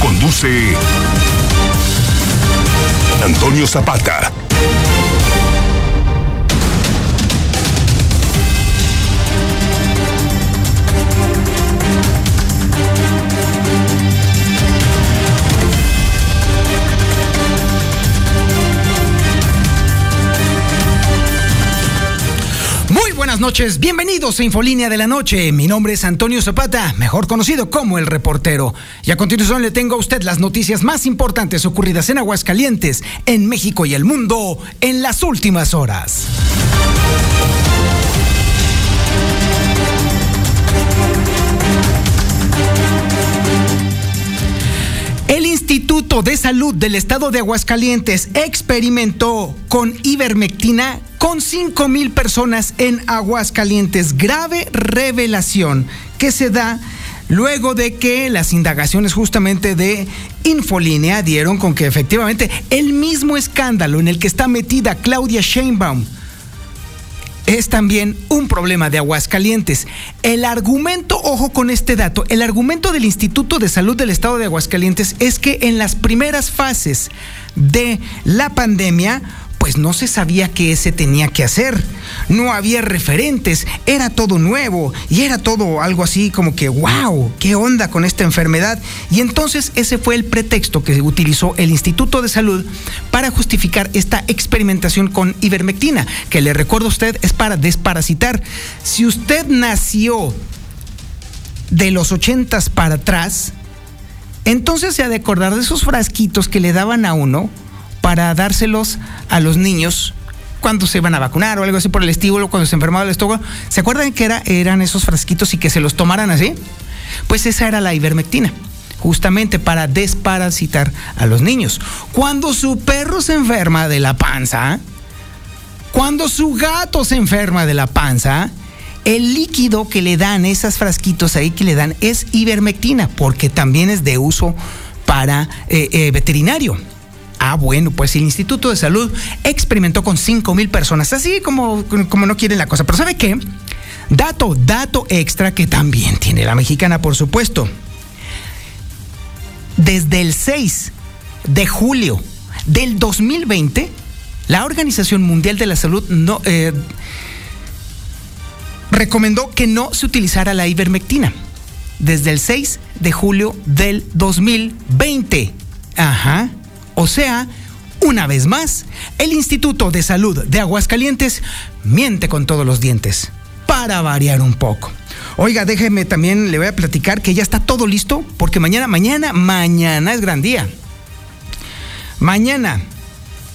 Conduce Antonio Zapata. Buenas noches, bienvenidos a Infolínea de la Noche. Mi nombre es Antonio Zapata, mejor conocido como el reportero. Y a continuación le tengo a usted las noticias más importantes ocurridas en Aguascalientes, en México y el mundo en las últimas horas. El Instituto de Salud del Estado de Aguascalientes experimentó con ivermectina con 5 mil personas en Aguascalientes. Grave revelación que se da luego de que las indagaciones justamente de Infolínea dieron con que efectivamente el mismo escándalo en el que está metida Claudia Sheinbaum es también un problema de Aguascalientes. El argumento, ojo con este dato, el argumento del Instituto de Salud del Estado de Aguascalientes es que en las primeras fases de la pandemia pues no se sabía qué se tenía que hacer. No había referentes, era todo nuevo y era todo algo así como que, wow, ¿qué onda con esta enfermedad? Y entonces ese fue el pretexto que utilizó el Instituto de Salud para justificar esta experimentación con ivermectina, que le recuerdo a usted es para desparasitar. Si usted nació de los ochentas para atrás, entonces se ha de acordar de esos frasquitos que le daban a uno para dárselos a los niños cuando se iban a vacunar o algo así por el estímulo, cuando se enfermaba el estómago. ¿Se acuerdan que era, eran esos frasquitos y que se los tomaran así? Pues esa era la ivermectina justamente para desparasitar a los niños. Cuando su perro se enferma de la panza, cuando su gato se enferma de la panza, el líquido que le dan, esas frasquitos ahí que le dan, es ivermectina, porque también es de uso para eh, eh, veterinario. Ah, bueno, pues el Instituto de Salud experimentó con 5 mil personas, así como, como no quieren la cosa. Pero ¿sabe qué? Dato, dato extra que también tiene la mexicana, por supuesto. Desde el 6 de julio del 2020, la Organización Mundial de la Salud no, eh, recomendó que no se utilizara la ivermectina. Desde el 6 de julio del 2020. Ajá. O sea, una vez más, el Instituto de Salud de Aguascalientes miente con todos los dientes, para variar un poco. Oiga, déjeme también, le voy a platicar que ya está todo listo, porque mañana, mañana, mañana es gran día. Mañana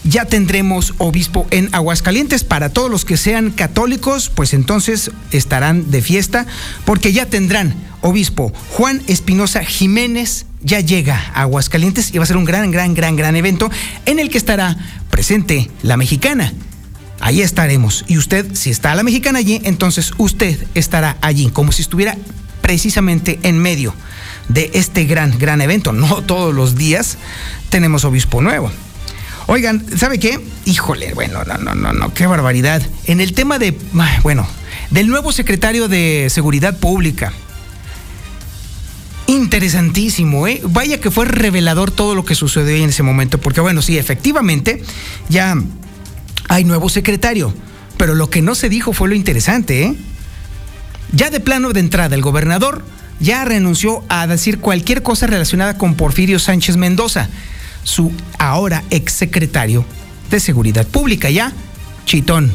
ya tendremos obispo en Aguascalientes. Para todos los que sean católicos, pues entonces estarán de fiesta, porque ya tendrán obispo Juan Espinosa Jiménez ya llega a Aguascalientes y va a ser un gran, gran, gran, gran evento en el que estará presente la mexicana. Ahí estaremos. Y usted, si está la mexicana allí, entonces usted estará allí, como si estuviera precisamente en medio de este gran, gran evento. No todos los días tenemos obispo nuevo. Oigan, ¿sabe qué? Híjole, bueno, no, no, no, no, qué barbaridad. En el tema de, bueno, del nuevo secretario de Seguridad Pública, Interesantísimo, ¿eh? Vaya que fue revelador todo lo que sucedió en ese momento, porque bueno, sí, efectivamente, ya hay nuevo secretario, pero lo que no se dijo fue lo interesante, ¿eh? Ya de plano de entrada, el gobernador ya renunció a decir cualquier cosa relacionada con Porfirio Sánchez Mendoza, su ahora exsecretario de Seguridad Pública, ya, chitón.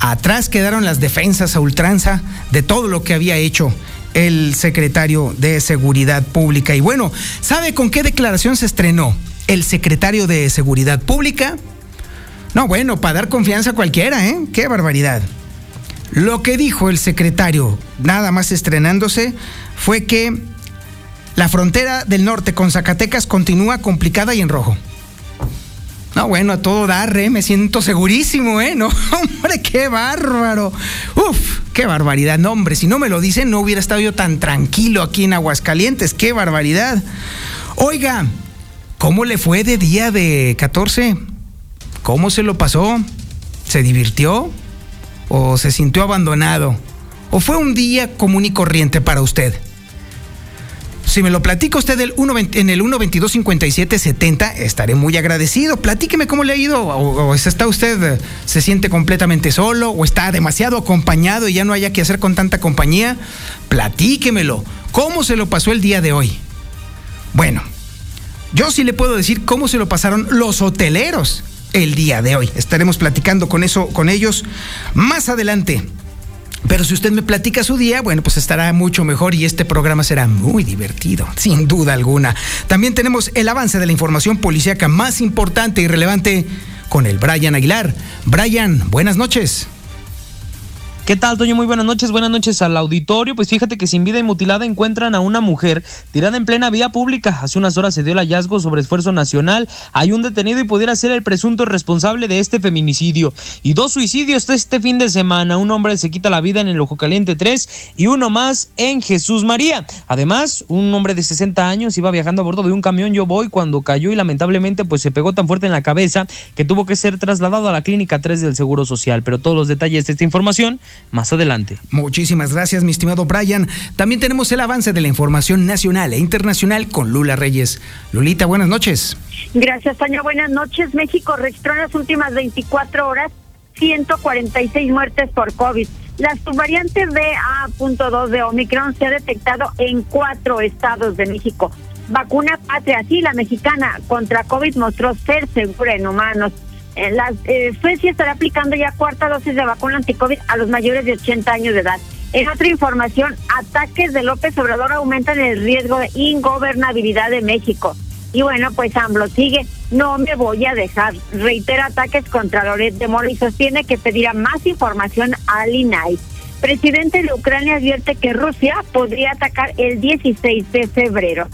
Atrás quedaron las defensas a ultranza de todo lo que había hecho el secretario de Seguridad Pública. Y bueno, ¿sabe con qué declaración se estrenó el secretario de Seguridad Pública? No, bueno, para dar confianza a cualquiera, ¿eh? Qué barbaridad. Lo que dijo el secretario, nada más estrenándose, fue que la frontera del norte con Zacatecas continúa complicada y en rojo. No, bueno, a todo dar, ¿eh? me siento segurísimo, ¿eh? No, hombre, qué bárbaro. Uf, qué barbaridad. No, hombre, si no me lo dicen, no hubiera estado yo tan tranquilo aquí en Aguascalientes. Qué barbaridad. Oiga, ¿cómo le fue de día de 14? ¿Cómo se lo pasó? ¿Se divirtió? ¿O se sintió abandonado? ¿O fue un día común y corriente para usted? Si me lo platica usted en el 1225770, estaré muy agradecido. Platíqueme cómo le ha ido. O, está usted, se siente completamente solo, o está demasiado acompañado y ya no haya que hacer con tanta compañía. Platíquemelo. ¿Cómo se lo pasó el día de hoy? Bueno, yo sí le puedo decir cómo se lo pasaron los hoteleros el día de hoy. Estaremos platicando con eso, con ellos más adelante. Pero si usted me platica su día, bueno, pues estará mucho mejor y este programa será muy divertido, sin duda alguna. También tenemos el avance de la información policíaca más importante y relevante con el Brian Aguilar. Brian, buenas noches. ¿Qué tal, Toño? Muy buenas noches. Buenas noches al auditorio. Pues fíjate que sin vida y mutilada encuentran a una mujer tirada en plena vía pública. Hace unas horas se dio el hallazgo sobre esfuerzo nacional. Hay un detenido y pudiera ser el presunto responsable de este feminicidio. Y dos suicidios este fin de semana. Un hombre se quita la vida en el Ojo Caliente 3 y uno más en Jesús María. Además, un hombre de 60 años iba viajando a bordo de un camión Yo Voy cuando cayó y lamentablemente pues se pegó tan fuerte en la cabeza que tuvo que ser trasladado a la clínica 3 del Seguro Social. Pero todos los detalles de esta información más adelante. Muchísimas gracias, mi estimado Brian. También tenemos el avance de la información nacional e internacional con Lula Reyes. Lulita, buenas noches. Gracias, Tania. Buenas noches. México registró en las últimas 24 horas 146 muertes por COVID. La subvariante BA.2 de Omicron se ha detectado en cuatro estados de México. Vacuna patria, sí, la mexicana contra COVID mostró ser segura en humanos. La, eh, Suecia estará aplicando ya cuarta dosis de vacuna anticovid a los mayores de 80 años de edad. En otra información, ataques de López Obrador aumentan el riesgo de ingobernabilidad de México. Y bueno, pues AMLO sigue, no me voy a dejar. Reitera ataques contra Loret de Moro y sostiene que pedirá más información al INAI. Presidente de Ucrania advierte que Rusia podría atacar el 16 de febrero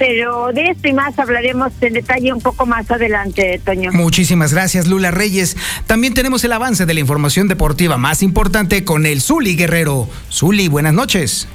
pero de esto y más hablaremos en detalle un poco más adelante, Toño. Muchísimas gracias, Lula Reyes. También tenemos el avance de la información deportiva más importante con el Zuli Guerrero. Zuli, buenas noches.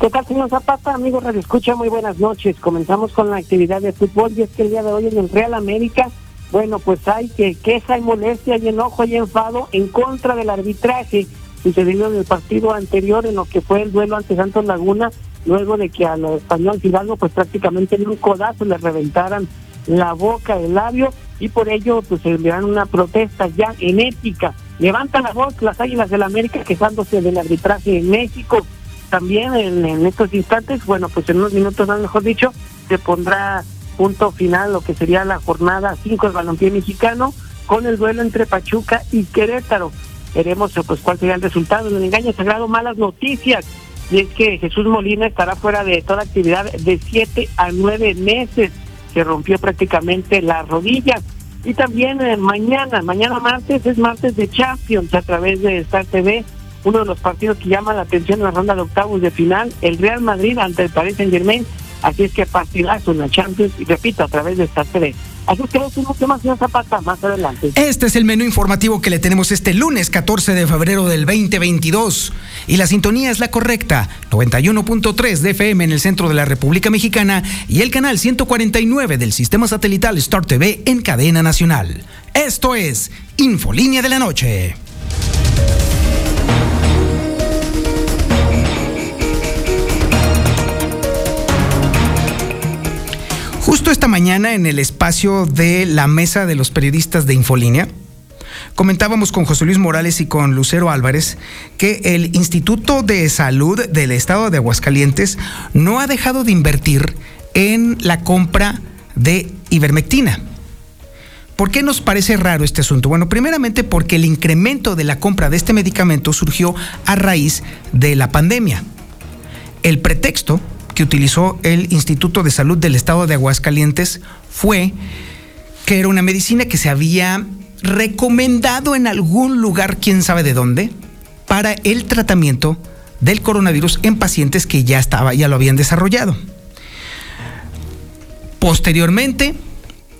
¿Qué tal, señor Zapata? Amigo Radio Escucha, muy buenas noches. Comenzamos con la actividad de fútbol y es que el día de hoy en el Real América, bueno, pues hay que queja y molestia y enojo y enfado en contra del arbitraje sucedido en el partido anterior en lo que fue el duelo ante Santos Laguna luego de que a los español Fidalgo pues prácticamente en un codazo le reventaran la boca, el labio y por ello pues se enviaron una protesta ya en ética. Levantan la voz las Águilas del la América quejándose del arbitraje en México. También en, estos instantes, bueno, pues en unos minutos más mejor dicho, se pondrá punto final lo que sería la jornada 5 del balompié mexicano con el duelo entre Pachuca y Querétaro. Veremos pues cuál sería el resultado. En el engaño sagrado, malas noticias y es que Jesús Molina estará fuera de toda actividad de siete a nueve meses. Se rompió prácticamente la rodilla. Y también eh, mañana, mañana martes, es martes de Champions a través de Star TV, uno de los partidos que llama la atención en la ronda de octavos de final, el Real Madrid ante el Paris Saint Germain. Así es que partidazo en la Champions, y repito, a través de Star TV. Así que que más Zapata más adelante. Este es el menú informativo que le tenemos este lunes 14 de febrero del 2022. Y la sintonía es la correcta, 91.3 de FM en el centro de la República Mexicana y el canal 149 del sistema satelital Star TV en cadena nacional. Esto es Infolínea de la Noche. Justo esta mañana en el espacio de la mesa de los periodistas de Infolínea, comentábamos con José Luis Morales y con Lucero Álvarez que el Instituto de Salud del Estado de Aguascalientes no ha dejado de invertir en la compra de ivermectina. ¿Por qué nos parece raro este asunto? Bueno, primeramente porque el incremento de la compra de este medicamento surgió a raíz de la pandemia. El pretexto que utilizó el Instituto de Salud del Estado de Aguascalientes fue que era una medicina que se había recomendado en algún lugar, quién sabe de dónde, para el tratamiento del coronavirus en pacientes que ya estaba, ya lo habían desarrollado. Posteriormente,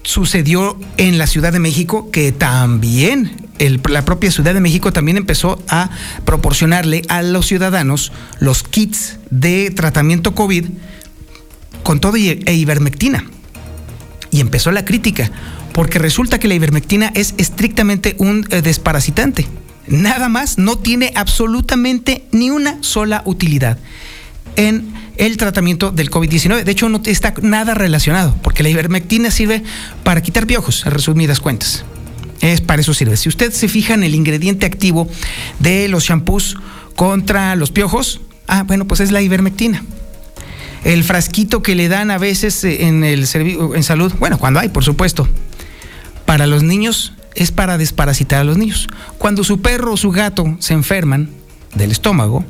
sucedió en la Ciudad de México que también la propia Ciudad de México también empezó a proporcionarle a los ciudadanos los kits de tratamiento COVID con todo e ivermectina. Y empezó la crítica, porque resulta que la ivermectina es estrictamente un eh, desparasitante. Nada más, no tiene absolutamente ni una sola utilidad en el tratamiento del COVID-19. De hecho, no está nada relacionado, porque la ivermectina sirve para quitar piojos, a resumidas cuentas. Es para eso sirve. Si usted se fija en el ingrediente activo de los shampoos contra los piojos, ah, bueno, pues es la ivermectina. El frasquito que le dan a veces en el en salud, bueno, cuando hay, por supuesto. Para los niños es para desparasitar a los niños. Cuando su perro o su gato se enferman del estómago,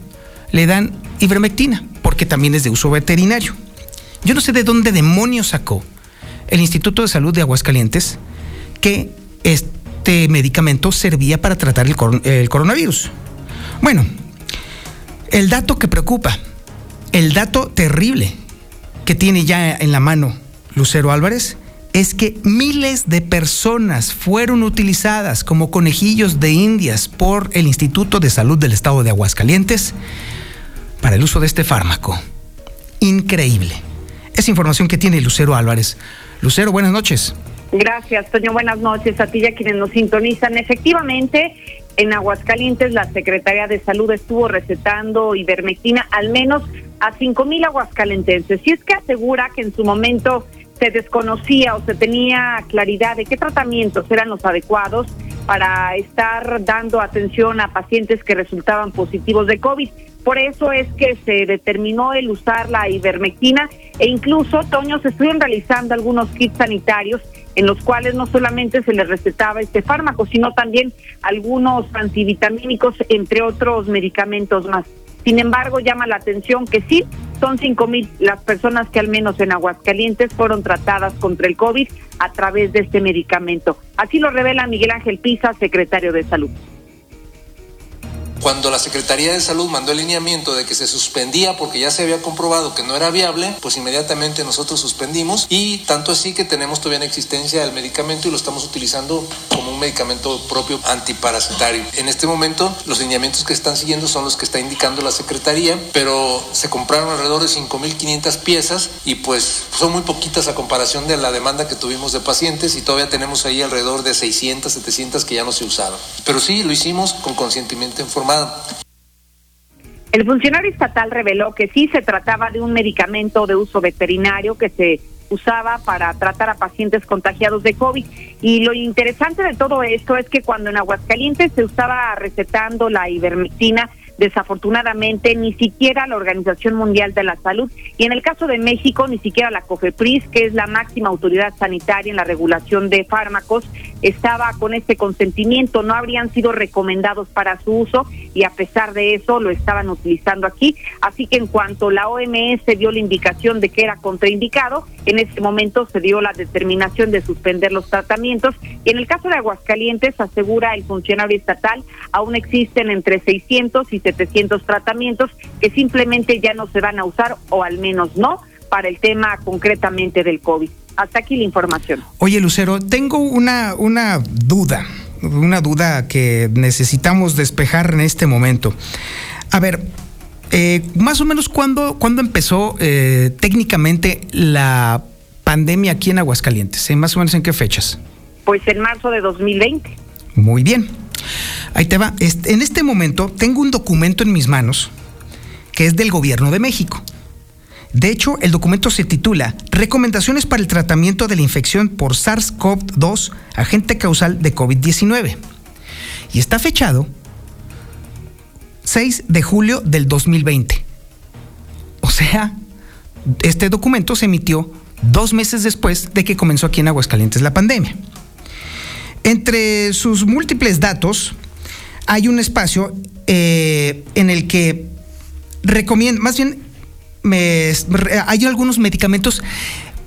le dan ivermectina porque también es de uso veterinario. Yo no sé de dónde demonios sacó el Instituto de Salud de Aguascalientes que este medicamento servía para tratar el, el coronavirus. Bueno, el dato que preocupa, el dato terrible que tiene ya en la mano Lucero Álvarez es que miles de personas fueron utilizadas como conejillos de indias por el Instituto de Salud del Estado de Aguascalientes para el uso de este fármaco. Increíble. Es información que tiene Lucero Álvarez. Lucero, buenas noches. Gracias, Toño. Buenas noches a ti y a quienes nos sintonizan. Efectivamente, en Aguascalientes la Secretaría de Salud estuvo recetando ivermectina al menos a cinco mil aguascalentenses. Si es que asegura que en su momento se desconocía o se tenía claridad de qué tratamientos eran los adecuados para estar dando atención a pacientes que resultaban positivos de COVID. Por eso es que se determinó el usar la ivermectina e incluso, Toño, se estuvieron realizando algunos kits sanitarios en los cuales no solamente se les recetaba este fármaco, sino también algunos antivitamínicos, entre otros medicamentos más. Sin embargo, llama la atención que sí, son cinco mil las personas que al menos en Aguascalientes fueron tratadas contra el COVID a través de este medicamento. Así lo revela Miguel Ángel Pisa, secretario de Salud. Cuando la Secretaría de Salud mandó el lineamiento de que se suspendía porque ya se había comprobado que no era viable, pues inmediatamente nosotros suspendimos y tanto así que tenemos todavía en existencia el medicamento y lo estamos utilizando como un medicamento propio antiparasitario. En este momento los lineamientos que están siguiendo son los que está indicando la Secretaría, pero se compraron alrededor de 5.500 piezas y pues son muy poquitas a comparación de la demanda que tuvimos de pacientes y todavía tenemos ahí alrededor de 600, 700 que ya no se usaron. Pero sí, lo hicimos con consentimiento informado el funcionario estatal reveló que sí se trataba de un medicamento de uso veterinario que se usaba para tratar a pacientes contagiados de COVID. Y lo interesante de todo esto es que cuando en Aguascalientes se usaba recetando la ivermectina, desafortunadamente ni siquiera la Organización Mundial de la Salud y en el caso de México ni siquiera la COFEPRIS, que es la máxima autoridad sanitaria en la regulación de fármacos, estaba con este consentimiento, no habrían sido recomendados para su uso y a pesar de eso lo estaban utilizando aquí, así que en cuanto la OMS dio la indicación de que era contraindicado, en ese momento se dio la determinación de suspender los tratamientos y en el caso de Aguascalientes asegura el funcionario estatal, aún existen entre 600 y 700 tratamientos que simplemente ya no se van a usar o al menos no para el tema concretamente del COVID. Hasta aquí la información. Oye, Lucero, tengo una, una duda, una duda que necesitamos despejar en este momento. A ver, eh, más o menos cuándo, cuándo empezó eh, técnicamente la pandemia aquí en Aguascalientes, ¿Eh? más o menos en qué fechas. Pues en marzo de 2020. Muy bien. Ahí te va. En este momento tengo un documento en mis manos que es del gobierno de México. De hecho, el documento se titula Recomendaciones para el tratamiento de la infección por SARS-CoV-2, agente causal de COVID-19. Y está fechado 6 de julio del 2020. O sea, este documento se emitió dos meses después de que comenzó aquí en Aguascalientes la pandemia. Entre sus múltiples datos, hay un espacio eh, en el que recomienda, más bien, hay algunos medicamentos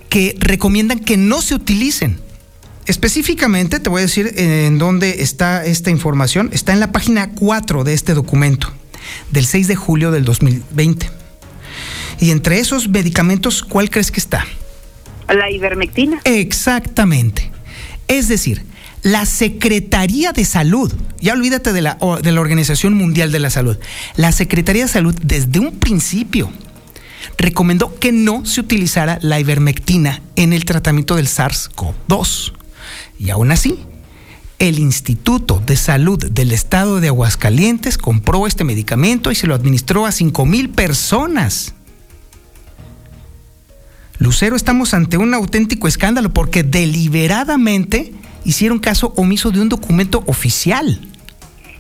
que recomiendan que no se utilicen. Específicamente, te voy a decir en dónde está esta información. Está en la página 4 de este documento, del 6 de julio del 2020. Y entre esos medicamentos, ¿cuál crees que está? La ivermectina. Exactamente. Es decir, la Secretaría de Salud, ya olvídate de la, de la Organización Mundial de la Salud, la Secretaría de Salud desde un principio recomendó que no se utilizara la ivermectina en el tratamiento del SARS-CoV-2. Y aún así, el Instituto de Salud del Estado de Aguascalientes compró este medicamento y se lo administró a 5 mil personas. Lucero, estamos ante un auténtico escándalo porque deliberadamente hicieron caso omiso de un documento oficial.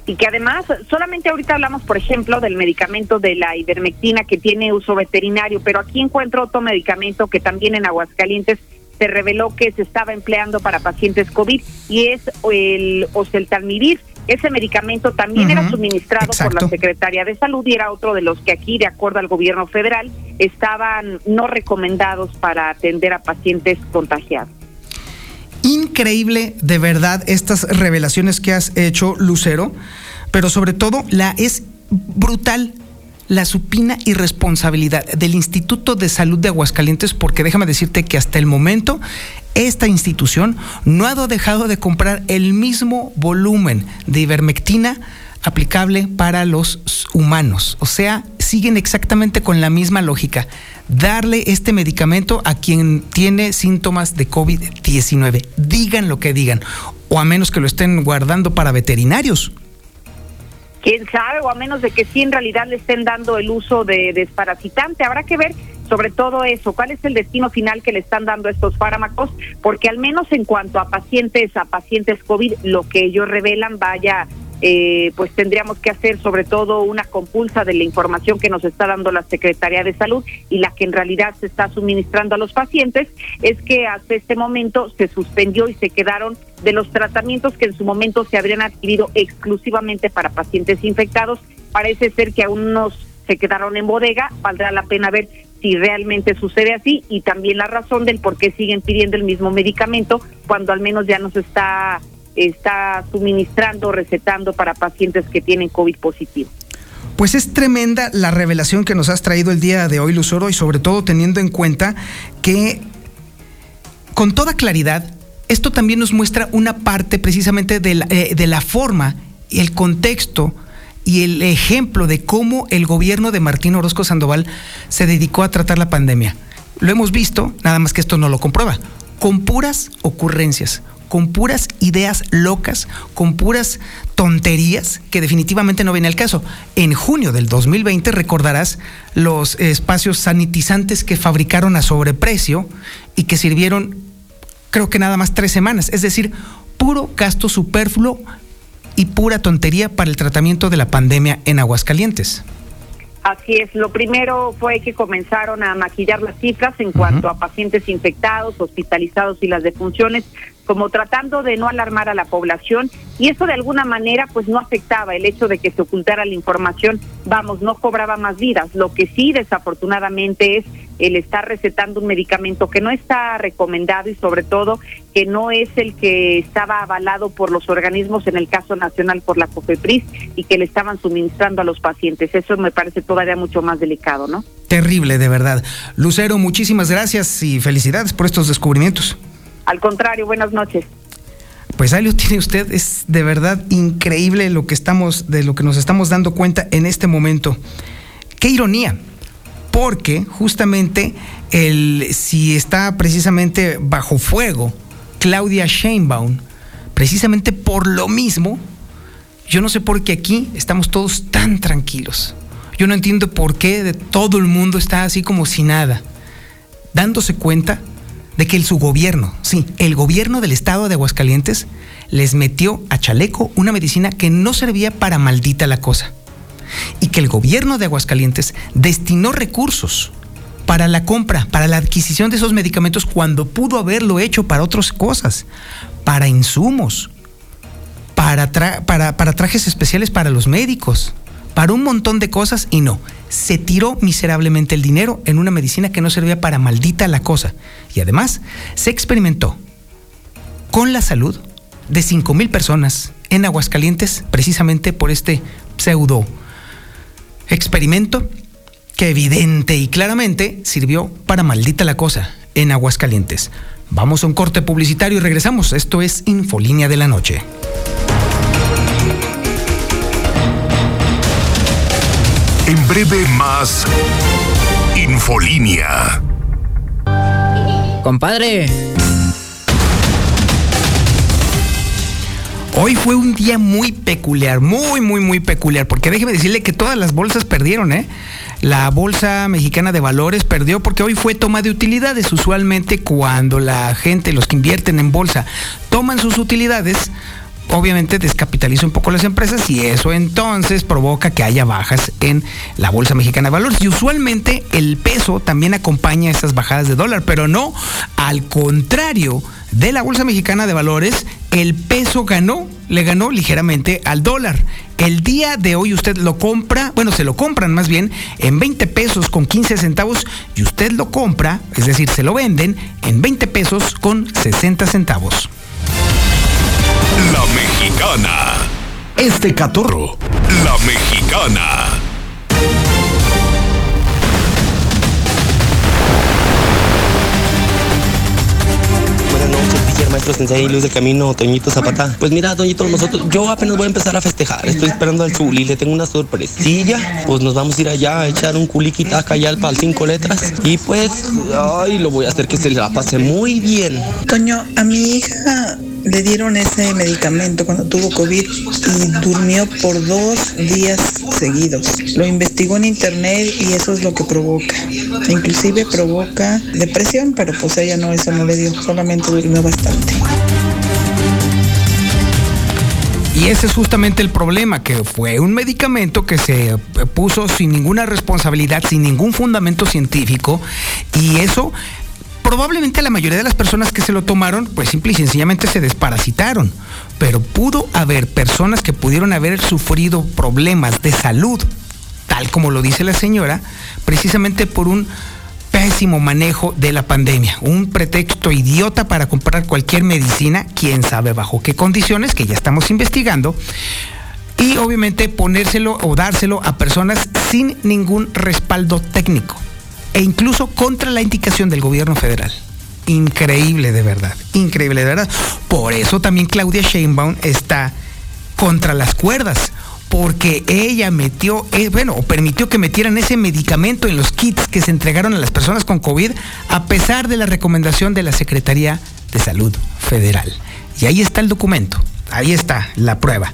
Y que además, solamente ahorita hablamos, por ejemplo, del medicamento de la ivermectina que tiene uso veterinario, pero aquí encuentro otro medicamento que también en Aguascalientes se reveló que se estaba empleando para pacientes COVID y es el oseltamivir. Ese medicamento también era suministrado por la Secretaría de Salud y era otro de los que aquí, de acuerdo al gobierno federal, estaban no recomendados para atender a pacientes contagiados. Increíble, de verdad, estas revelaciones que has hecho, Lucero, pero sobre todo la es brutal la supina irresponsabilidad del Instituto de Salud de Aguascalientes, porque déjame decirte que hasta el momento esta institución no ha dejado de comprar el mismo volumen de ivermectina aplicable para los humanos. O sea, siguen exactamente con la misma lógica. Darle este medicamento a quien tiene síntomas de COVID-19. Digan lo que digan. O a menos que lo estén guardando para veterinarios quién sabe, o a menos de que sí en realidad le estén dando el uso de desparasitante. Habrá que ver sobre todo eso, cuál es el destino final que le están dando estos fármacos, porque al menos en cuanto a pacientes, a pacientes COVID, lo que ellos revelan, vaya eh, pues tendríamos que hacer sobre todo una compulsa de la información que nos está dando la Secretaría de Salud y la que en realidad se está suministrando a los pacientes, es que hasta este momento se suspendió y se quedaron de los tratamientos que en su momento se habrían adquirido exclusivamente para pacientes infectados. Parece ser que aún unos se quedaron en bodega, valdrá la pena ver si realmente sucede así y también la razón del por qué siguen pidiendo el mismo medicamento cuando al menos ya nos está está suministrando, recetando para pacientes que tienen COVID positivo. Pues es tremenda la revelación que nos has traído el día de hoy, Luzoro, y sobre todo teniendo en cuenta que con toda claridad, esto también nos muestra una parte precisamente de la, eh, de la forma el contexto y el ejemplo de cómo el gobierno de Martín Orozco Sandoval se dedicó a tratar la pandemia. Lo hemos visto, nada más que esto no lo comprueba, con puras ocurrencias, con puras ideas locas, con puras tonterías que definitivamente no viene al caso. En junio del 2020 recordarás los espacios sanitizantes que fabricaron a sobreprecio y que sirvieron creo que nada más tres semanas, es decir, puro gasto superfluo y pura tontería para el tratamiento de la pandemia en Aguascalientes. Así es, lo primero fue que comenzaron a maquillar las cifras en cuanto a pacientes infectados, hospitalizados y las defunciones, como tratando de no alarmar a la población y eso de alguna manera pues no afectaba el hecho de que se ocultara la información, vamos, no cobraba más vidas. Lo que sí desafortunadamente es el estar recetando un medicamento que no está recomendado y sobre todo que no es el que estaba avalado por los organismos, en el caso nacional por la COFEPRIS, y que le estaban suministrando a los pacientes. Eso me parece todavía mucho más delicado, ¿no? Terrible, de verdad. Lucero, muchísimas gracias y felicidades por estos descubrimientos. Al contrario, buenas noches. Pues ahí tiene usted, es de verdad increíble lo que estamos, de lo que nos estamos dando cuenta en este momento. Qué ironía, porque justamente el, si está precisamente bajo fuego Claudia Sheinbaum, precisamente por lo mismo, yo no sé por qué aquí estamos todos tan tranquilos. Yo no entiendo por qué de todo el mundo está así como si nada, dándose cuenta de que el, su gobierno, sí, el gobierno del estado de Aguascalientes, les metió a chaleco una medicina que no servía para maldita la cosa. Y que el gobierno de Aguascalientes destinó recursos para la compra, para la adquisición de esos medicamentos cuando pudo haberlo hecho para otras cosas, para insumos, para, para, para trajes especiales para los médicos, para un montón de cosas y no. Se tiró miserablemente el dinero en una medicina que no servía para maldita la cosa. Y además se experimentó con la salud de 5 mil personas en Aguascalientes precisamente por este pseudo experimento que evidente y claramente sirvió para maldita la cosa. en Aguascalientes. Vamos a un corte publicitario y regresamos. Esto es Infolínea de la Noche. En breve más Infolínea. Compadre. Hoy fue un día muy peculiar, muy, muy, muy peculiar, porque déjeme decirle que todas las bolsas perdieron, ¿eh? La Bolsa Mexicana de Valores perdió porque hoy fue toma de utilidades. Usualmente cuando la gente, los que invierten en bolsa, toman sus utilidades, obviamente descapitaliza un poco las empresas y eso entonces provoca que haya bajas en la Bolsa Mexicana de Valores. Y usualmente el peso también acompaña esas bajadas de dólar, pero no, al contrario de la Bolsa Mexicana de Valores, el peso ganó, le ganó ligeramente al dólar. El día de hoy usted lo compra, bueno, se lo compran más bien en 20 pesos con 15 centavos y usted lo compra, es decir, se lo venden en 20 pesos con 60 centavos. La mexicana. Este catorro. La mexicana. maestro Sensei, Luz del Camino, Toñito Zapata. Pues mira, Toñito, nosotros, yo apenas voy a empezar a festejar. Estoy esperando al Zuli, le tengo una sorpresilla. Pues nos vamos a ir allá a echar un culiquitaca allá al pal cinco letras. Y pues, ay, lo voy a hacer que se la pase muy bien. Toño, a mi hija le dieron ese medicamento cuando tuvo COVID y durmió por dos días seguidos. Lo investigó en internet y eso es lo que provoca. Inclusive provoca depresión, pero pues ella no, eso no le dio, solamente durmió bastante. Y ese es justamente el problema, que fue un medicamento que se puso sin ninguna responsabilidad, sin ningún fundamento científico, y eso probablemente la mayoría de las personas que se lo tomaron, pues simple y sencillamente se desparasitaron. Pero pudo haber personas que pudieron haber sufrido problemas de salud, tal como lo dice la señora, precisamente por un pésimo manejo de la pandemia. Un pretexto idiota para comprar cualquier medicina, quién sabe bajo qué condiciones, que ya estamos investigando. Y obviamente ponérselo o dárselo a personas sin ningún respaldo técnico e incluso contra la indicación del gobierno federal. Increíble de verdad, increíble de verdad. Por eso también Claudia Sheinbaum está contra las cuerdas, porque ella metió, eh, bueno, permitió que metieran ese medicamento en los kits que se entregaron a las personas con COVID, a pesar de la recomendación de la Secretaría de Salud Federal. Y ahí está el documento, ahí está la prueba.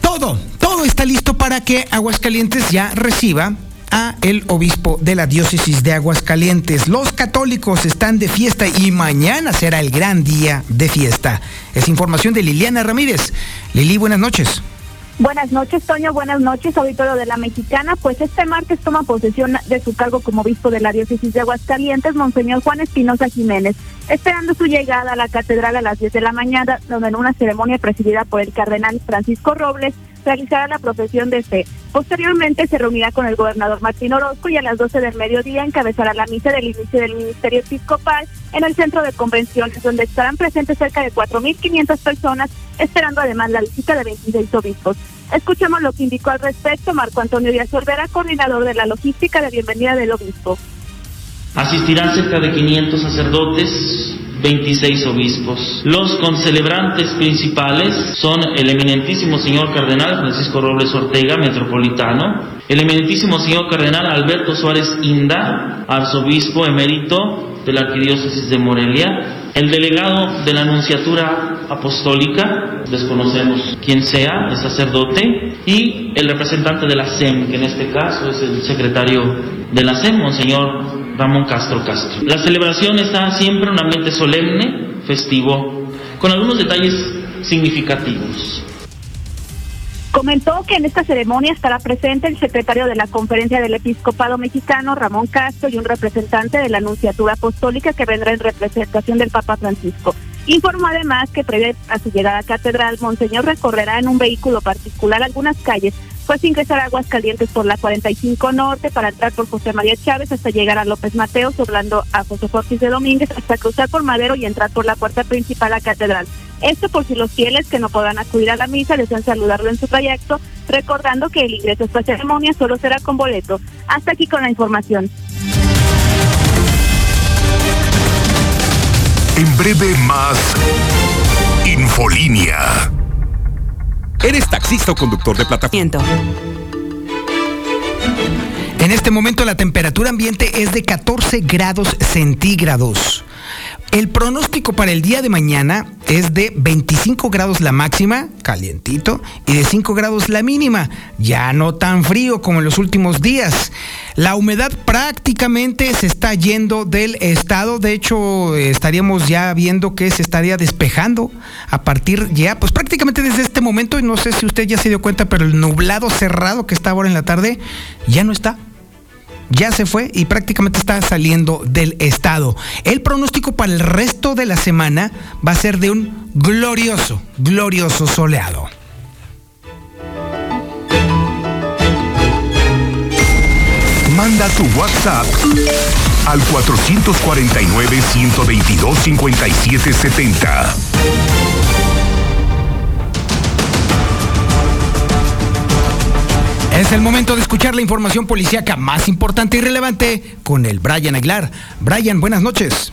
Todo, todo está listo para que Aguascalientes ya reciba a el obispo de la diócesis de Aguascalientes. Los católicos están de fiesta y mañana será el gran día de fiesta. Es información de Liliana Ramírez. Lili, buenas noches. Buenas noches, Toño. Buenas noches, auditorio de la Mexicana. Pues este martes toma posesión de su cargo como obispo de la diócesis de Aguascalientes, Monseñor Juan Espinosa Jiménez, esperando su llegada a la catedral a las 10 de la mañana, donde en una ceremonia presidida por el cardenal Francisco Robles, realizará la profesión de fe. Posteriormente se reunirá con el gobernador Martín Orozco y a las 12 del mediodía encabezará la misa del inicio del ministerio episcopal en el centro de convenciones, donde estarán presentes cerca de 4.500 personas, esperando además la visita de 26 obispos. Escuchemos lo que indicó al respecto Marco Antonio Díaz Olvera, coordinador de la logística de bienvenida del obispo. Asistirán cerca de 500 sacerdotes, 26 obispos. Los concelebrantes principales son el eminentísimo señor cardenal Francisco Robles Ortega, metropolitano, el eminentísimo señor cardenal Alberto Suárez Inda, arzobispo emérito de la arquidiócesis de Morelia, el delegado de la Anunciatura Apostólica, desconocemos quién sea, el sacerdote, y el representante de la SEM, que en este caso es el secretario de la SEM, Monseñor Ramón Castro Castro. La celebración está siempre en un ambiente solemne, festivo, con algunos detalles significativos. Comentó que en esta ceremonia estará presente el secretario de la Conferencia del Episcopado Mexicano, Ramón Castro, y un representante de la Anunciatura Apostólica que vendrá en representación del Papa Francisco. Informó además que previo a su llegada a catedral, Monseñor recorrerá en un vehículo particular algunas calles pues ingresar a Aguascalientes por la 45 Norte para entrar por José María Chávez hasta llegar a López Mateos, doblando a José Fortis de Domínguez hasta cruzar por Madero y entrar por la puerta principal a Catedral. Esto por si los fieles que no puedan acudir a la misa desean saludarlo en su trayecto, recordando que el ingreso a esta ceremonia solo será con boleto. Hasta aquí con la información. breve más Infolínea. ¿Eres taxista o conductor de plataforma? En este momento la temperatura ambiente es de 14 grados centígrados. El pronóstico para el día de mañana es de 25 grados la máxima, calientito, y de 5 grados la mínima, ya no tan frío como en los últimos días. La humedad prácticamente se está yendo del estado, de hecho estaríamos ya viendo que se estaría despejando a partir ya, pues prácticamente desde este momento, y no sé si usted ya se dio cuenta, pero el nublado cerrado que está ahora en la tarde ya no está ya se fue y prácticamente está saliendo del estado. El pronóstico para el resto de la semana va a ser de un glorioso, glorioso soleado. Manda tu WhatsApp al 449 122 5770. Es el momento de escuchar la información policíaca más importante y relevante con el Brian Aguilar. Brian, buenas noches.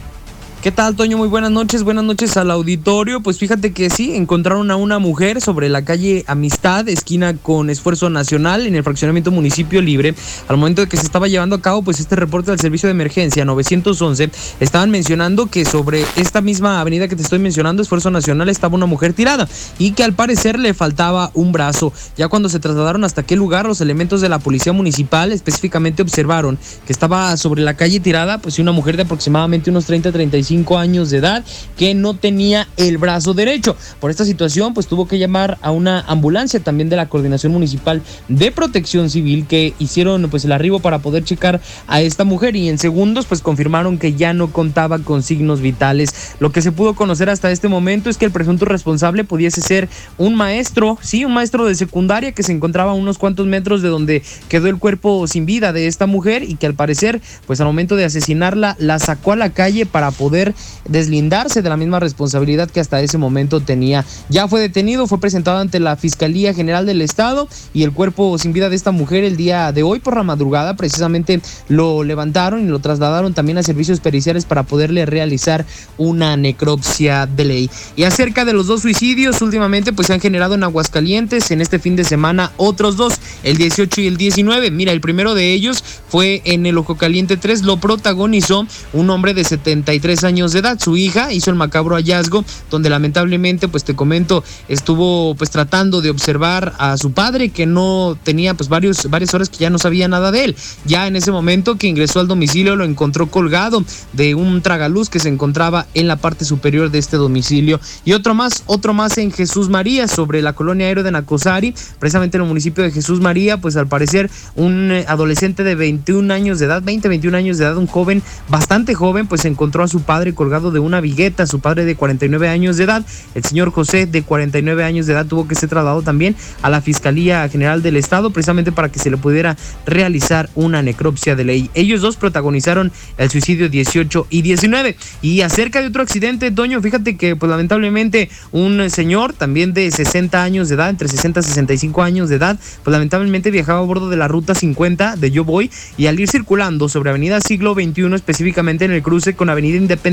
¿Qué tal, Toño? Muy buenas noches. Buenas noches al auditorio. Pues fíjate que sí, encontraron a una mujer sobre la calle Amistad, esquina con Esfuerzo Nacional, en el fraccionamiento Municipio Libre. Al momento de que se estaba llevando a cabo pues este reporte del servicio de emergencia 911, estaban mencionando que sobre esta misma avenida que te estoy mencionando, Esfuerzo Nacional, estaba una mujer tirada y que al parecer le faltaba un brazo. Ya cuando se trasladaron hasta aquel lugar, los elementos de la policía municipal específicamente observaron que estaba sobre la calle tirada, pues una mujer de aproximadamente unos 30-35 años de edad que no tenía el brazo derecho. Por esta situación, pues tuvo que llamar a una ambulancia también de la Coordinación Municipal de Protección Civil que hicieron pues el arribo para poder checar a esta mujer y en segundos pues confirmaron que ya no contaba con signos vitales. Lo que se pudo conocer hasta este momento es que el presunto responsable pudiese ser un maestro, sí, un maestro de secundaria que se encontraba a unos cuantos metros de donde quedó el cuerpo sin vida de esta mujer y que al parecer pues al momento de asesinarla la sacó a la calle para poder deslindarse de la misma responsabilidad que hasta ese momento tenía. Ya fue detenido, fue presentado ante la Fiscalía General del Estado y el cuerpo sin vida de esta mujer el día de hoy por la madrugada precisamente lo levantaron y lo trasladaron también a servicios periciales para poderle realizar una necropsia de ley. Y acerca de los dos suicidios, últimamente pues se han generado en Aguascalientes en este fin de semana otros dos, el 18 y el 19. Mira, el primero de ellos fue en el Ojo Caliente 3, lo protagonizó un hombre de 73 años años de edad. Su hija hizo el macabro hallazgo donde lamentablemente, pues te comento, estuvo pues tratando de observar a su padre que no tenía pues varios, varias horas que ya no sabía nada de él. Ya en ese momento que ingresó al domicilio lo encontró colgado de un tragaluz que se encontraba en la parte superior de este domicilio. Y otro más, otro más en Jesús María, sobre la colonia aérea de Nacosari, precisamente en el municipio de Jesús María, pues al parecer un eh, adolescente de 21 años de edad, 20, 21 años de edad, un joven bastante joven, pues encontró a su padre colgado de una vigueta, su padre de 49 años de edad. El señor José, de 49 años de edad, tuvo que ser trasladado también a la Fiscalía General del Estado, precisamente para que se le pudiera realizar una necropsia de ley. Ellos dos protagonizaron el suicidio 18 y 19. Y acerca de otro accidente, Doño, fíjate que pues lamentablemente un señor también de 60 años de edad, entre 60 y 65 años de edad, pues lamentablemente viajaba a bordo de la ruta 50 de Yo Voy y al ir circulando sobre Avenida Siglo XXI, específicamente en el cruce con Avenida Independencia,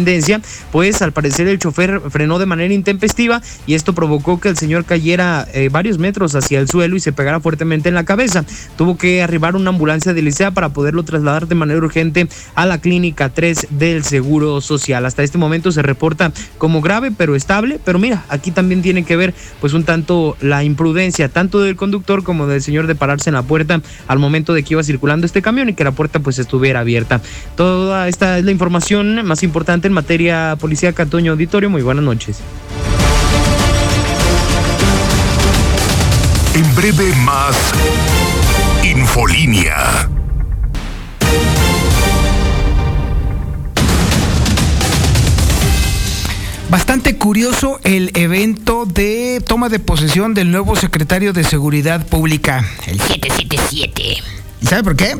pues al parecer el chofer frenó de manera intempestiva y esto provocó que el señor cayera eh, varios metros hacia el suelo y se pegara fuertemente en la cabeza. Tuvo que arribar una ambulancia de Licea para poderlo trasladar de manera urgente a la clínica 3 del Seguro Social. Hasta este momento se reporta como grave pero estable, pero mira, aquí también tiene que ver pues un tanto la imprudencia tanto del conductor como del señor de pararse en la puerta al momento de que iba circulando este camión y que la puerta pues estuviera abierta. Toda esta es la información más importante en materia policía Catoño Auditorio. Muy buenas noches. En breve más Infolínea. Bastante curioso el evento de toma de posesión del nuevo secretario de Seguridad Pública, el 777. ¿Y sabe por qué?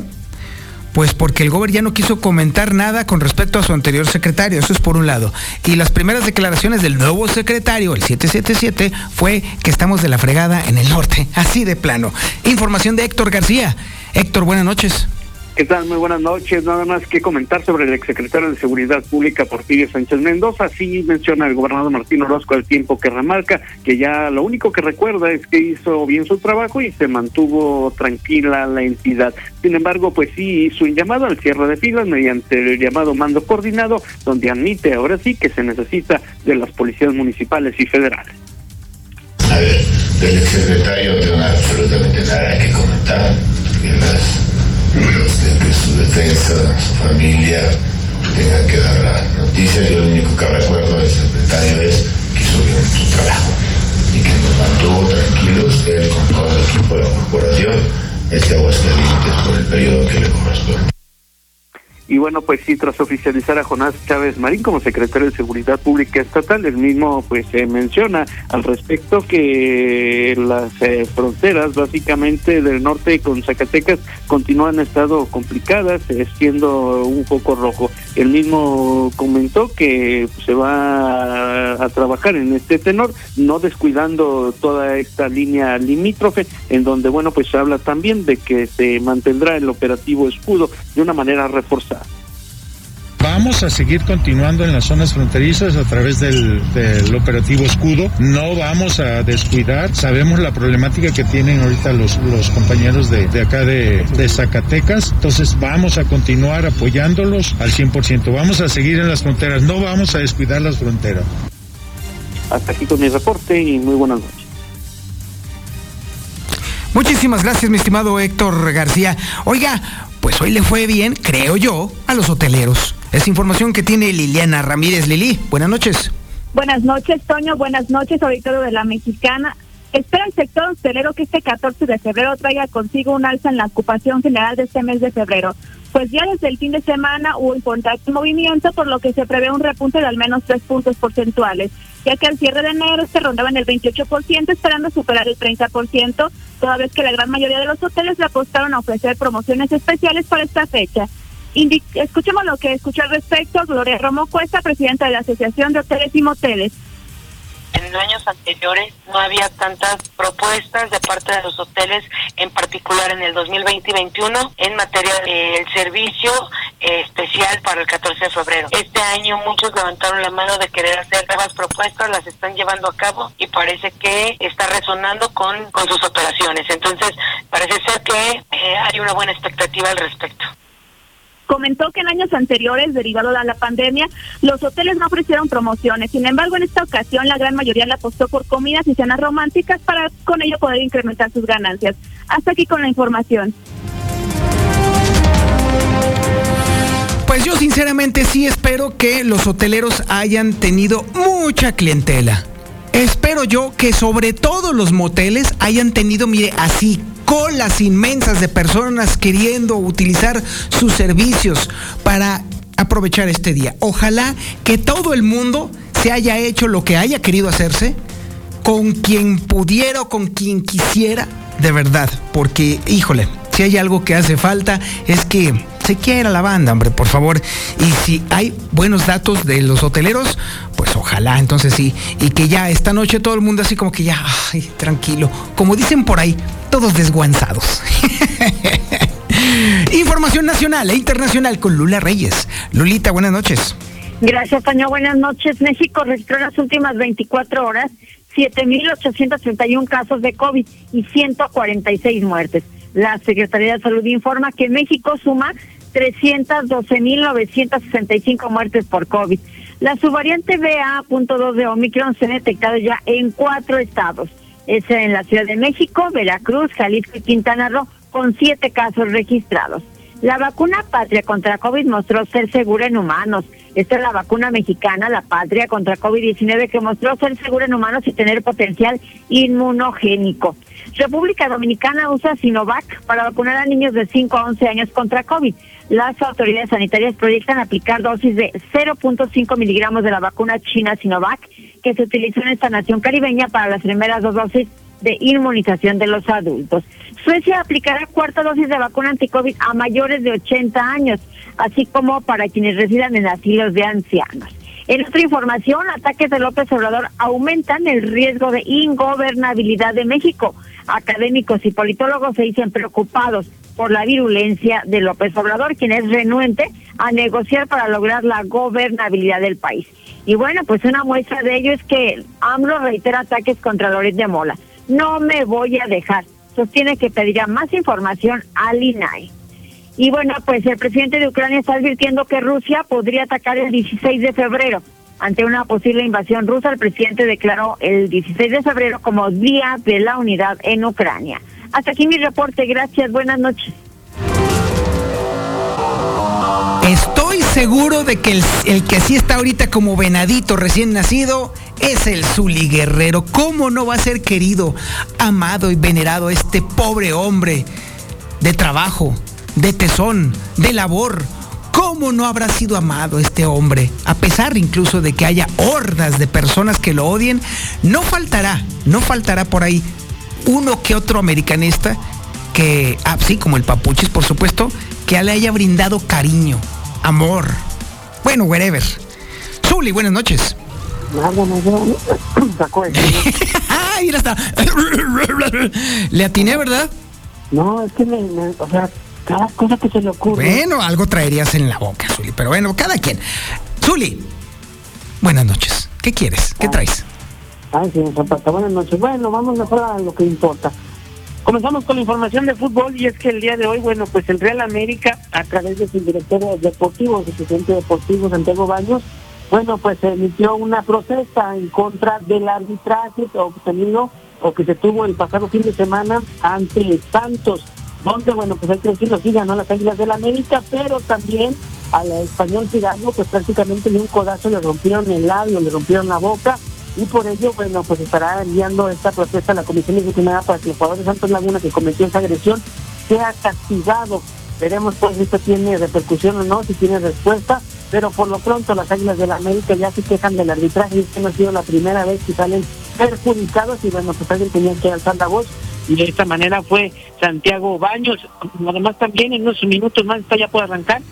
Pues porque el gobierno ya no quiso comentar nada con respecto a su anterior secretario, eso es por un lado. Y las primeras declaraciones del nuevo secretario, el 777, fue que estamos de la fregada en el norte, así de plano. Información de Héctor García. Héctor, buenas noches. ¿Qué tal? Muy buenas noches. Nada más que comentar sobre el exsecretario de Seguridad Pública, Porfirio Sánchez Mendoza. Así menciona el gobernador Martín Orozco al tiempo que remarca que ya lo único que recuerda es que hizo bien su trabajo y se mantuvo tranquila la entidad. Sin embargo, pues sí hizo un llamado al cierre de filas mediante el llamado mando coordinado, donde admite ahora sí que se necesita de las policías municipales y federales. A ver, del exsecretario no tengo absolutamente nada que comentar. Que las que su defensa, su familia tengan que dar la noticia. Yo lo único que recuerdo del secretario es que hizo bien su trabajo y que nos mantuvo tranquilos, él con todo el equipo de la corporación, este Aguascalientes por el periodo que le corresponde. Y bueno, pues sí, tras oficializar a Jonás Chávez Marín como secretario de Seguridad Pública Estatal, el mismo pues se menciona al respecto que las eh, fronteras básicamente del norte con Zacatecas continúan estado complicadas, eh, siendo un poco rojo. El mismo comentó que se va a trabajar en este tenor, no descuidando toda esta línea limítrofe, en donde bueno, pues se habla también de que se mantendrá el operativo escudo de una manera reforzada. Vamos a seguir continuando en las zonas fronterizas a través del, del, operativo escudo. No vamos a descuidar. Sabemos la problemática que tienen ahorita los, los compañeros de, de acá de, de, Zacatecas. Entonces vamos a continuar apoyándolos al 100%. Vamos a seguir en las fronteras. No vamos a descuidar las fronteras. Hasta aquí con mi reporte y muy buenas noches. Muchísimas gracias, mi estimado Héctor García. Oiga, pues hoy le fue bien, creo yo, a los hoteleros. Es información que tiene Liliana Ramírez. Lili, buenas noches. Buenas noches, Toño. Buenas noches, auditorio de la Mexicana. Espera el sector hotelero que este 14 de febrero traiga consigo un alza en la ocupación general de este mes de febrero. Pues ya desde el fin de semana hubo importante movimiento, por lo que se prevé un repunte de al menos tres puntos porcentuales, ya que al cierre de enero se rondaba en el 28%, esperando superar el 30%, toda vez que la gran mayoría de los hoteles le apostaron a ofrecer promociones especiales para esta fecha. Indi escuchemos lo que escuchó al respecto Gloria Romo Cuesta, presidenta de la Asociación de Hoteles y Moteles. En años anteriores no había tantas propuestas de parte de los hoteles, en particular en el 2020 y 2021, en materia del servicio eh, especial para el 14 de febrero. Este año muchos levantaron la mano de querer hacer nuevas propuestas, las están llevando a cabo y parece que está resonando con, con sus operaciones. Entonces, parece ser que eh, hay una buena expectativa al respecto. Comentó que en años anteriores, derivado de la pandemia, los hoteles no ofrecieron promociones. Sin embargo, en esta ocasión, la gran mayoría le apostó por comidas y cenas románticas para con ello poder incrementar sus ganancias. Hasta aquí con la información. Pues yo sinceramente sí espero que los hoteleros hayan tenido mucha clientela. Espero yo que sobre todo los moteles hayan tenido, mire, así colas inmensas de personas queriendo utilizar sus servicios para aprovechar este día. Ojalá que todo el mundo se haya hecho lo que haya querido hacerse con quien pudiera o con quien quisiera, de verdad, porque, híjole, si hay algo que hace falta es que se quiera la banda, hombre, por favor. Y si hay buenos datos de los hoteleros, pues ojalá, entonces sí. Y que ya esta noche todo el mundo así como que ya, ay, tranquilo. Como dicen por ahí, todos desguanzados. Información nacional e internacional con Lula Reyes. Lulita, buenas noches. Gracias, Toño. Buenas noches. México registró en las últimas 24 horas 7.831 casos de COVID y 146 muertes. La Secretaría de Salud informa que México suma 312.965 muertes por COVID. La subvariante BA.2 de Omicron se ha detectado ya en cuatro estados. Es en la Ciudad de México, Veracruz, Jalisco y Quintana Roo, con siete casos registrados. La vacuna Patria contra COVID mostró ser segura en humanos. Esta es la vacuna mexicana, la Patria contra COVID-19, que mostró ser segura en humanos y tener potencial inmunogénico. República Dominicana usa Sinovac para vacunar a niños de 5 a 11 años contra COVID. Las autoridades sanitarias proyectan aplicar dosis de 0.5 miligramos de la vacuna china Sinovac, que se utilizó en esta nación caribeña para las primeras dos dosis de inmunización de los adultos. Suecia aplicará cuarta dosis de vacuna anticovid a mayores de 80 años, así como para quienes residan en asilos de ancianos. En otra información, ataques de López Obrador aumentan el riesgo de ingobernabilidad de México. Académicos y politólogos se dicen preocupados por la virulencia de López Obrador, quien es renuente a negociar para lograr la gobernabilidad del país. Y bueno, pues una muestra de ello es que AMLO reitera ataques contra Loret de Mola. No me voy a dejar. Sostiene que pedirá más información al INAI. Y bueno, pues el presidente de Ucrania está advirtiendo que Rusia podría atacar el 16 de febrero. Ante una posible invasión rusa, el presidente declaró el 16 de febrero como Día de la Unidad en Ucrania. Hasta aquí mi reporte. Gracias. Buenas noches. Estoy seguro de que el, que sí está ahorita como venadito recién nacido es el Zuli Guerrero. ¿Cómo no va a ser querido, amado y venerado este pobre hombre de trabajo, de tesón, de labor? ¿Cómo no habrá sido amado este hombre? A pesar incluso de que haya hordas de personas que lo odien, no faltará, no faltará por ahí uno que otro americanista que, ah, sí, como el Papuchis, por supuesto, que le haya brindado cariño, amor. Bueno, wherever. Zuli, buenas noches. ¡Ah, mira está! Le atiné, ¿verdad? No, es que me, me, o sea, cada cosa que se le ocurre. Bueno, algo traerías en la boca, Zuli, pero bueno, cada quien. Zuli, buenas noches. ¿Qué quieres? ¿Qué traes? Ay, señor Zapata, buenas noches. Bueno, vamos mejor a lo que importa. Comenzamos con la información de fútbol y es que el día de hoy, bueno, pues el Real América, a través de su director deportivo, su presidente deportivo, Santiago Baños, bueno, pues emitió una protesta en contra del arbitraje obtenido o que se tuvo el pasado fin de semana ante Santos, donde, bueno, pues hay que decirlo, sí ganó las Águilas del América, pero también al español Fidalgo, pues prácticamente de un codazo le rompieron el labio, le rompieron la boca, y por ello, bueno, pues estará enviando esta protesta a la Comisión Disciplinaria para que el jugador de Santos Laguna que cometió esa agresión sea castigado. Veremos pues si esto tiene repercusión o no, si tiene respuesta, pero por lo pronto las Águilas de la América ya se quejan del arbitraje y es que no ha sido la primera vez que salen perjudicados y bueno, pues alguien tenía que alzar la voz y de esta manera fue Santiago Baños. Además también en unos minutos más está ya por arrancar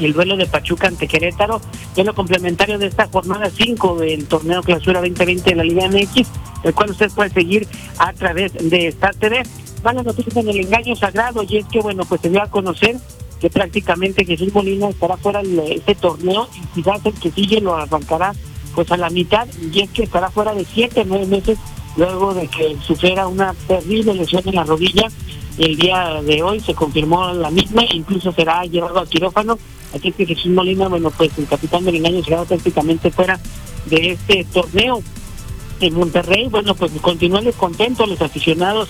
el duelo de Pachuca ante Querétaro, es lo complementario de esta jornada 5 del torneo Clausura 2020 de la Liga MX, el cual usted puede seguir a través de Star TV. Van las noticias en el engaño sagrado y es que, bueno, pues se dio a conocer que prácticamente Jesús Molina estará fuera de este torneo y quizás el que sigue lo arrancará pues a la mitad y es que estará fuera de siete, nueve meses luego de que sufriera una terrible lesión en la rodilla. El día de hoy se confirmó la misma, incluso será llevado al quirófano. Así que Jesús Molina, bueno, pues el capitán del engaño será prácticamente fuera de este torneo. En Monterrey, bueno, pues continúan descontentos los aficionados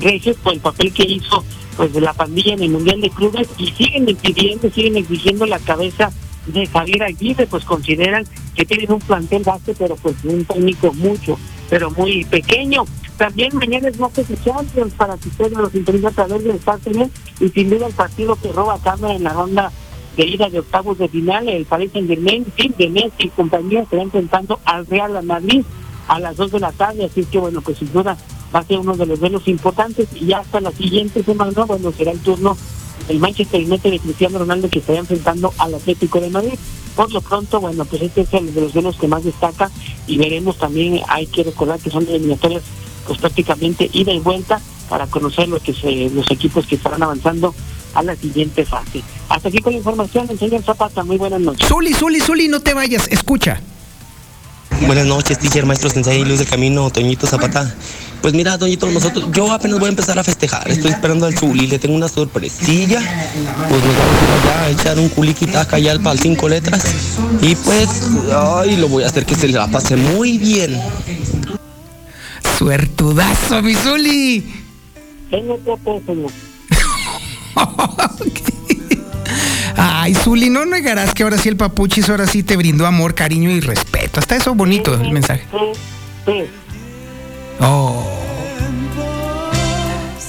reyes por el papel que hizo pues de la pandilla en el Mundial de Clubes y siguen pidiendo, siguen exigiendo la cabeza de Javier Aguirre, pues consideran que tienen un plantel base, pero pues un técnico mucho, pero muy pequeño. También mañana es Martes de Champions para que ustedes los interesa a través de Star y sin duda el partido que roba cámara en la ronda de ida de octavos de final, el Paris Saint Germain, Tim de Messi y compañía estarán enfrentando al Real Madrid a las 2 de la tarde, así que bueno, pues sin duda va a ser uno de los duelos importantes y hasta la siguiente semana, bueno, será el turno del Manchester United de Cristiano Ronaldo que estará enfrentando al Atlético de Madrid. Por lo pronto, bueno, pues este es el de los duelos que más destaca y veremos también, hay que recordar que son eliminatorias pues prácticamente ida y vuelta para conocer lo que se, los equipos que estarán avanzando a la siguiente fase. Hasta aquí con la información, el señor Zapata, muy buenas noches. Zuli, Zuli, Zuli, no te vayas, escucha. Buenas noches, teacher, maestro Sensei, Luz del Camino, Toñito Zapata. Pues mira, Toñito, nosotros, yo apenas voy a empezar a festejar. Estoy esperando al Zuli, le tengo una sorpresilla. Pues nos vamos a ir allá a echar un culiquitaca allá al cinco letras. Y pues, ay, lo voy a hacer que se la pase muy bien. Suertudazo, mi Zuli. Tengo señor. Ay, Zuli, no negarás que ahora sí el papuchis ahora sí te brindó amor, cariño y respeto. Hasta eso bonito el mensaje. Oh.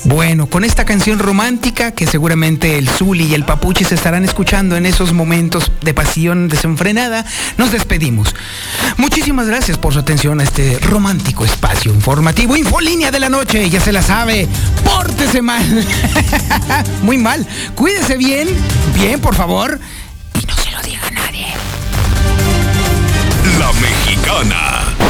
Bueno, con esta canción romántica que seguramente el Zuli y el Papuchis estarán escuchando en esos momentos de pasión desenfrenada, nos despedimos. Muchísimas gracias por su atención a este romántico espacio informativo, Infolínea de la noche, ya se la sabe, pórtese mal, muy mal, cuídese bien, bien por favor, y no se lo diga a nadie. La mexicana